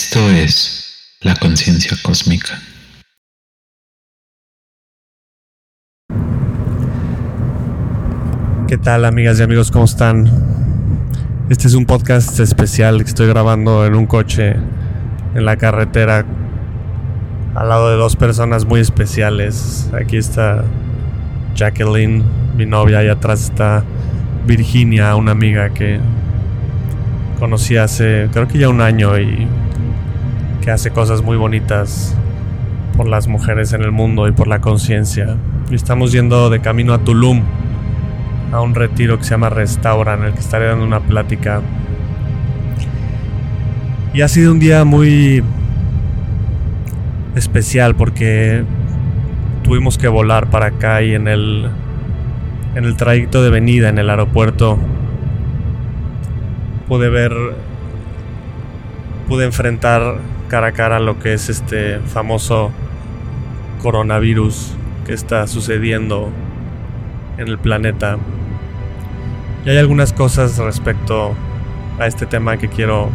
Esto es la conciencia cósmica. ¿Qué tal amigas y amigos? ¿Cómo están? Este es un podcast especial que estoy grabando en un coche en la carretera al lado de dos personas muy especiales. Aquí está Jacqueline, mi novia, y atrás está Virginia, una amiga que conocí hace creo que ya un año y que hace cosas muy bonitas por las mujeres en el mundo y por la conciencia. Y estamos yendo de camino a Tulum a un retiro que se llama Restaura, en el que estaré dando una plática. Y ha sido un día muy especial porque tuvimos que volar para acá y en el en el trayecto de venida en el aeropuerto pude ver pude enfrentar cara a cara lo que es este famoso coronavirus que está sucediendo en el planeta. Y hay algunas cosas respecto a este tema que quiero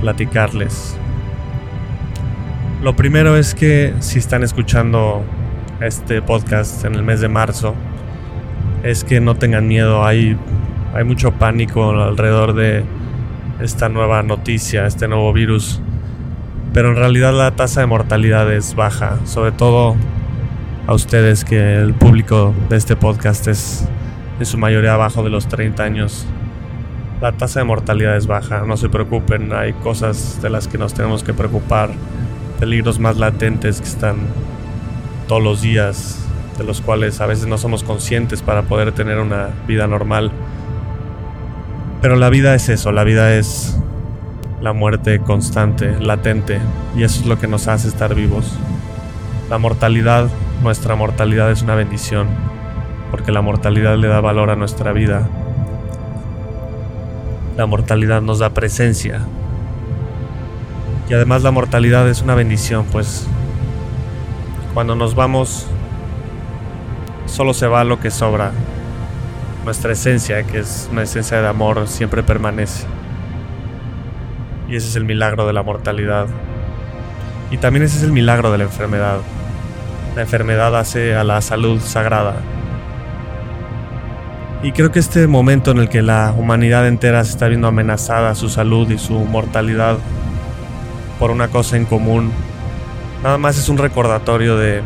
platicarles. Lo primero es que si están escuchando este podcast en el mes de marzo, es que no tengan miedo, hay, hay mucho pánico alrededor de esta nueva noticia, este nuevo virus, pero en realidad la tasa de mortalidad es baja, sobre todo a ustedes que el público de este podcast es en su mayoría abajo de los 30 años. La tasa de mortalidad es baja, no se preocupen, hay cosas de las que nos tenemos que preocupar, peligros más latentes que están todos los días, de los cuales a veces no somos conscientes para poder tener una vida normal. Pero la vida es eso, la vida es la muerte constante, latente, y eso es lo que nos hace estar vivos. La mortalidad, nuestra mortalidad es una bendición, porque la mortalidad le da valor a nuestra vida. La mortalidad nos da presencia. Y además la mortalidad es una bendición, pues cuando nos vamos, solo se va lo que sobra. Nuestra esencia, que es una esencia de amor, siempre permanece. Y ese es el milagro de la mortalidad. Y también ese es el milagro de la enfermedad. La enfermedad hace a la salud sagrada. Y creo que este momento en el que la humanidad entera se está viendo amenazada su salud y su mortalidad por una cosa en común Nada más es un recordatorio de,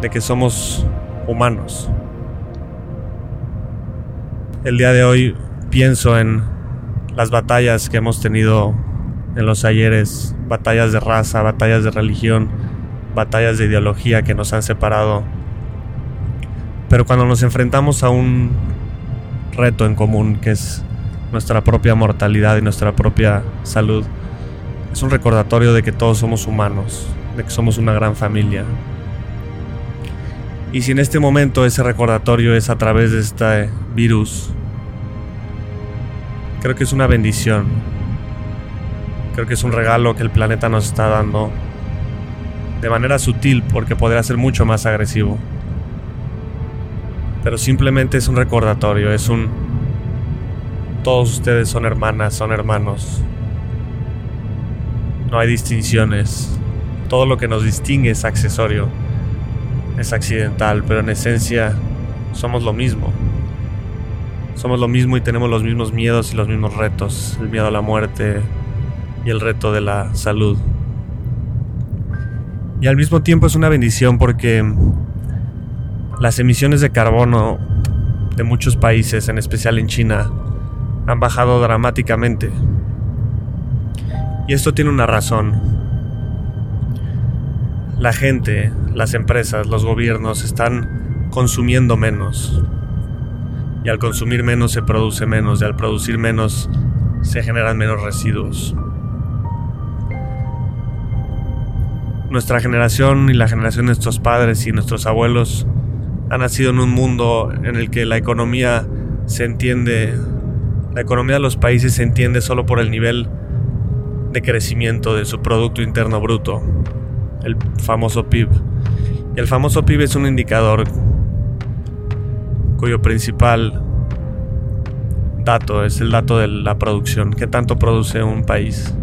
de que somos humanos. El día de hoy pienso en las batallas que hemos tenido en los ayeres, batallas de raza, batallas de religión, batallas de ideología que nos han separado. Pero cuando nos enfrentamos a un reto en común que es nuestra propia mortalidad y nuestra propia salud, es un recordatorio de que todos somos humanos, de que somos una gran familia. Y si en este momento ese recordatorio es a través de este virus, creo que es una bendición. Creo que es un regalo que el planeta nos está dando de manera sutil porque podría ser mucho más agresivo. Pero simplemente es un recordatorio, es un... Todos ustedes son hermanas, son hermanos. No hay distinciones. Todo lo que nos distingue es accesorio. Es accidental, pero en esencia somos lo mismo. Somos lo mismo y tenemos los mismos miedos y los mismos retos. El miedo a la muerte y el reto de la salud. Y al mismo tiempo es una bendición porque las emisiones de carbono de muchos países, en especial en China, han bajado dramáticamente. Y esto tiene una razón. La gente, las empresas, los gobiernos están consumiendo menos. Y al consumir menos se produce menos y al producir menos se generan menos residuos. Nuestra generación y la generación de nuestros padres y nuestros abuelos han nacido en un mundo en el que la economía se entiende, la economía de los países se entiende solo por el nivel de crecimiento de su Producto Interno Bruto, el famoso PIB. El famoso PIB es un indicador cuyo principal dato es el dato de la producción, qué tanto produce un país.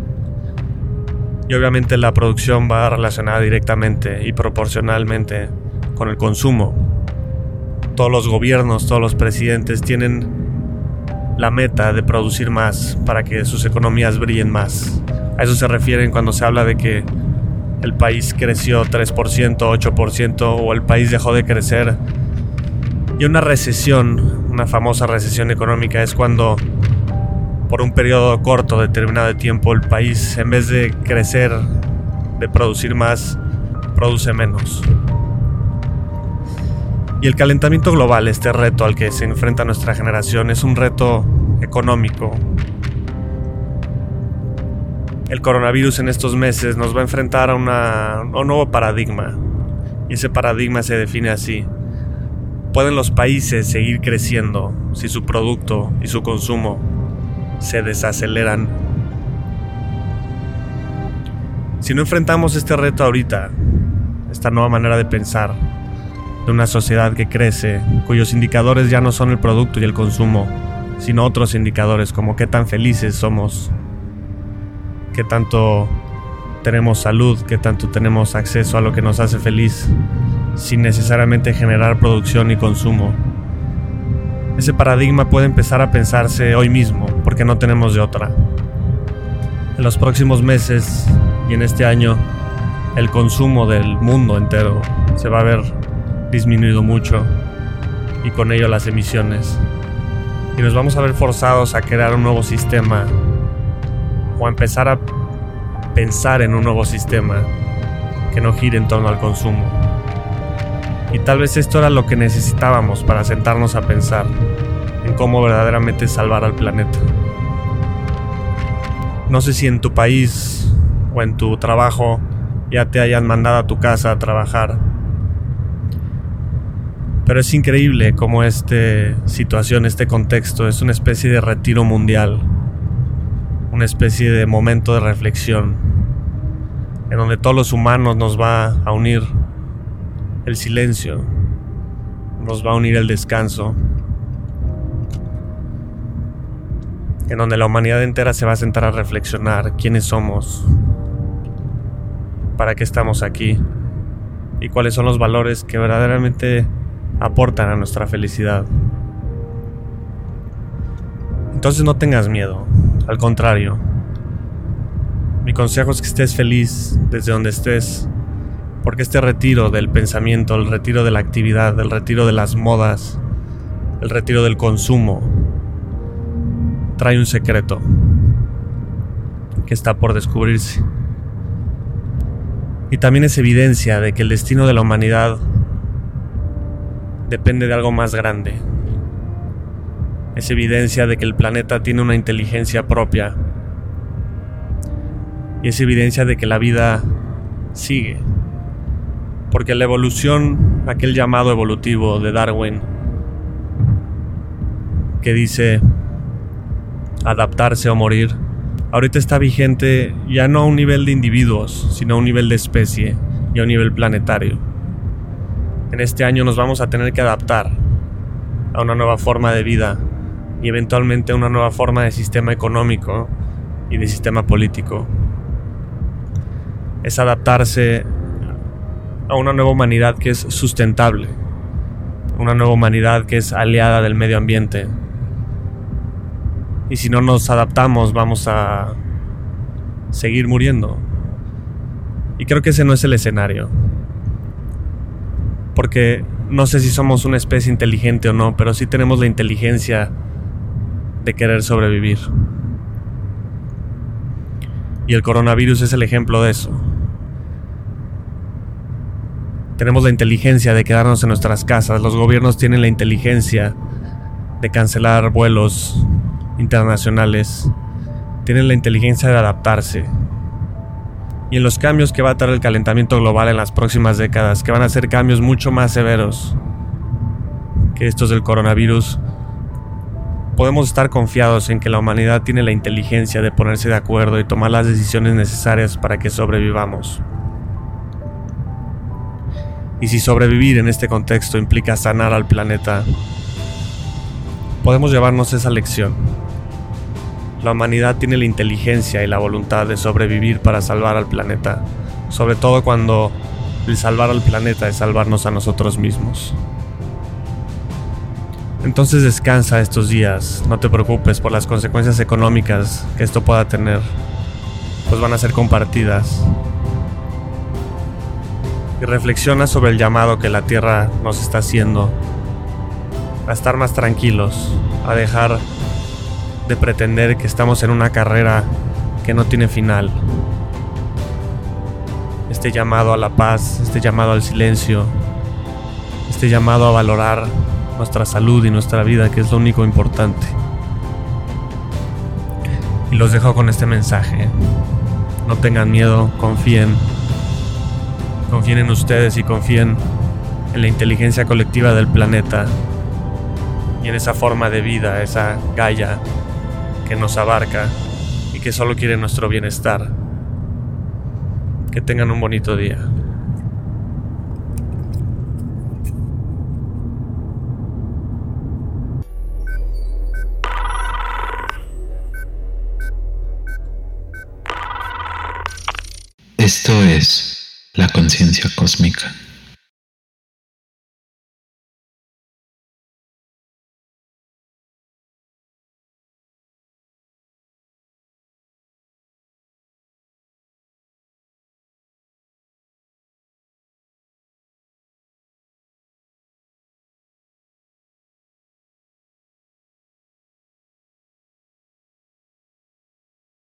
Y obviamente la producción va relacionada directamente y proporcionalmente con el consumo. Todos los gobiernos, todos los presidentes tienen la meta de producir más para que sus economías brillen más. A eso se refieren cuando se habla de que el país creció 3%, 8% o el país dejó de crecer. Y una recesión, una famosa recesión económica, es cuando por un periodo corto, determinado de tiempo, el país en vez de crecer, de producir más, produce menos. Y el calentamiento global, este reto al que se enfrenta nuestra generación, es un reto económico. El coronavirus en estos meses nos va a enfrentar a, una, un nuevo paradigma. Y ese paradigma se define así. ¿Pueden los países seguir creciendo si su producto y su consumo se desaceleran. Si no enfrentamos este reto ahorita, esta nueva manera de pensar, de una sociedad que crece, cuyos indicadores ya no son el producto y el consumo, sino otros indicadores como qué tan felices somos, qué tanto tenemos salud, qué tanto tenemos acceso a lo que nos hace feliz, sin necesariamente generar producción y consumo. Ese paradigma puede empezar a pensarse hoy mismo, porque no tenemos de otra. En los próximos meses y en este año, el consumo del mundo entero se va a ver disminuido mucho y con ello las emisiones. Y nos vamos a ver forzados a crear un nuevo sistema o empezar a pensar en un nuevo sistema que no gire en torno al consumo. Y tal vez esto era lo que necesitábamos para sentarnos a pensar en cómo verdaderamente salvar al planeta. No sé si en tu país o en tu trabajo ya te hayan mandado a tu casa a trabajar. Pero es increíble cómo esta situación, este contexto es una especie de retiro mundial, una especie de momento de reflexión, en donde todos los humanos nos va a unir el silencio, nos va a unir el descanso, en donde la humanidad entera se va a sentar a reflexionar quiénes somos, para qué estamos aquí y cuáles son los valores que verdaderamente aportan a nuestra felicidad. Entonces no tengas miedo, al contrario. Mi consejo es que estés feliz desde donde estés, porque este retiro del pensamiento, el retiro de la actividad, el retiro de las modas, el retiro del consumo, trae un secreto que está por descubrirse. Y también es evidencia de que el destino de la humanidad depende de algo más grande. Es evidencia de que el planeta tiene una inteligencia propia. Y es evidencia de que la vida sigue. Porque la evolución, aquel llamado evolutivo de Darwin, que dice adaptarse o morir, ahorita está vigente ya no a un nivel de individuos, sino a un nivel de especie y a un nivel planetario. En este año nos vamos a tener que adaptar a una nueva forma de vida y eventualmente una nueva forma de sistema económico y de sistema político. Es adaptarse a una nueva humanidad que es sustentable, una nueva humanidad que es aliada del medio ambiente. Y si no nos adaptamos vamos a seguir muriendo. Y creo que ese no es el escenario. Porque no sé si somos una especie inteligente o no, pero sí tenemos la inteligencia de querer sobrevivir. Y el coronavirus es el ejemplo de eso. Tenemos la inteligencia de quedarnos en nuestras casas. Los gobiernos tienen la inteligencia de cancelar vuelos internacionales. Tienen la inteligencia de adaptarse. Y en los cambios que va a traer el calentamiento global en las próximas décadas, que van a ser cambios mucho más severos que estos del coronavirus, podemos estar confiados en que la humanidad tiene la inteligencia de ponerse de acuerdo y tomar las decisiones necesarias para que sobrevivamos. Y si sobrevivir en este contexto implica sanar al planeta, podemos llevarnos esa lección. La humanidad tiene la inteligencia y la voluntad de sobrevivir para salvar al planeta, sobre todo cuando el salvar al planeta es salvarnos a nosotros mismos. Entonces descansa estos días, no te preocupes por las consecuencias económicas que esto pueda tener, pues van a ser compartidas. Y reflexiona sobre el llamado que la Tierra nos está haciendo a estar más tranquilos, a dejar de pretender que estamos en una carrera que no tiene final. Este llamado a la paz, este llamado al silencio, este llamado a valorar nuestra salud y nuestra vida, que es lo único importante. Y los dejo con este mensaje. No tengan miedo, confíen. Confíen en ustedes y confíen en la inteligencia colectiva del planeta y en esa forma de vida, esa Gaia que nos abarca y que solo quiere nuestro bienestar. Que tengan un bonito día. Es la conciencia cósmica.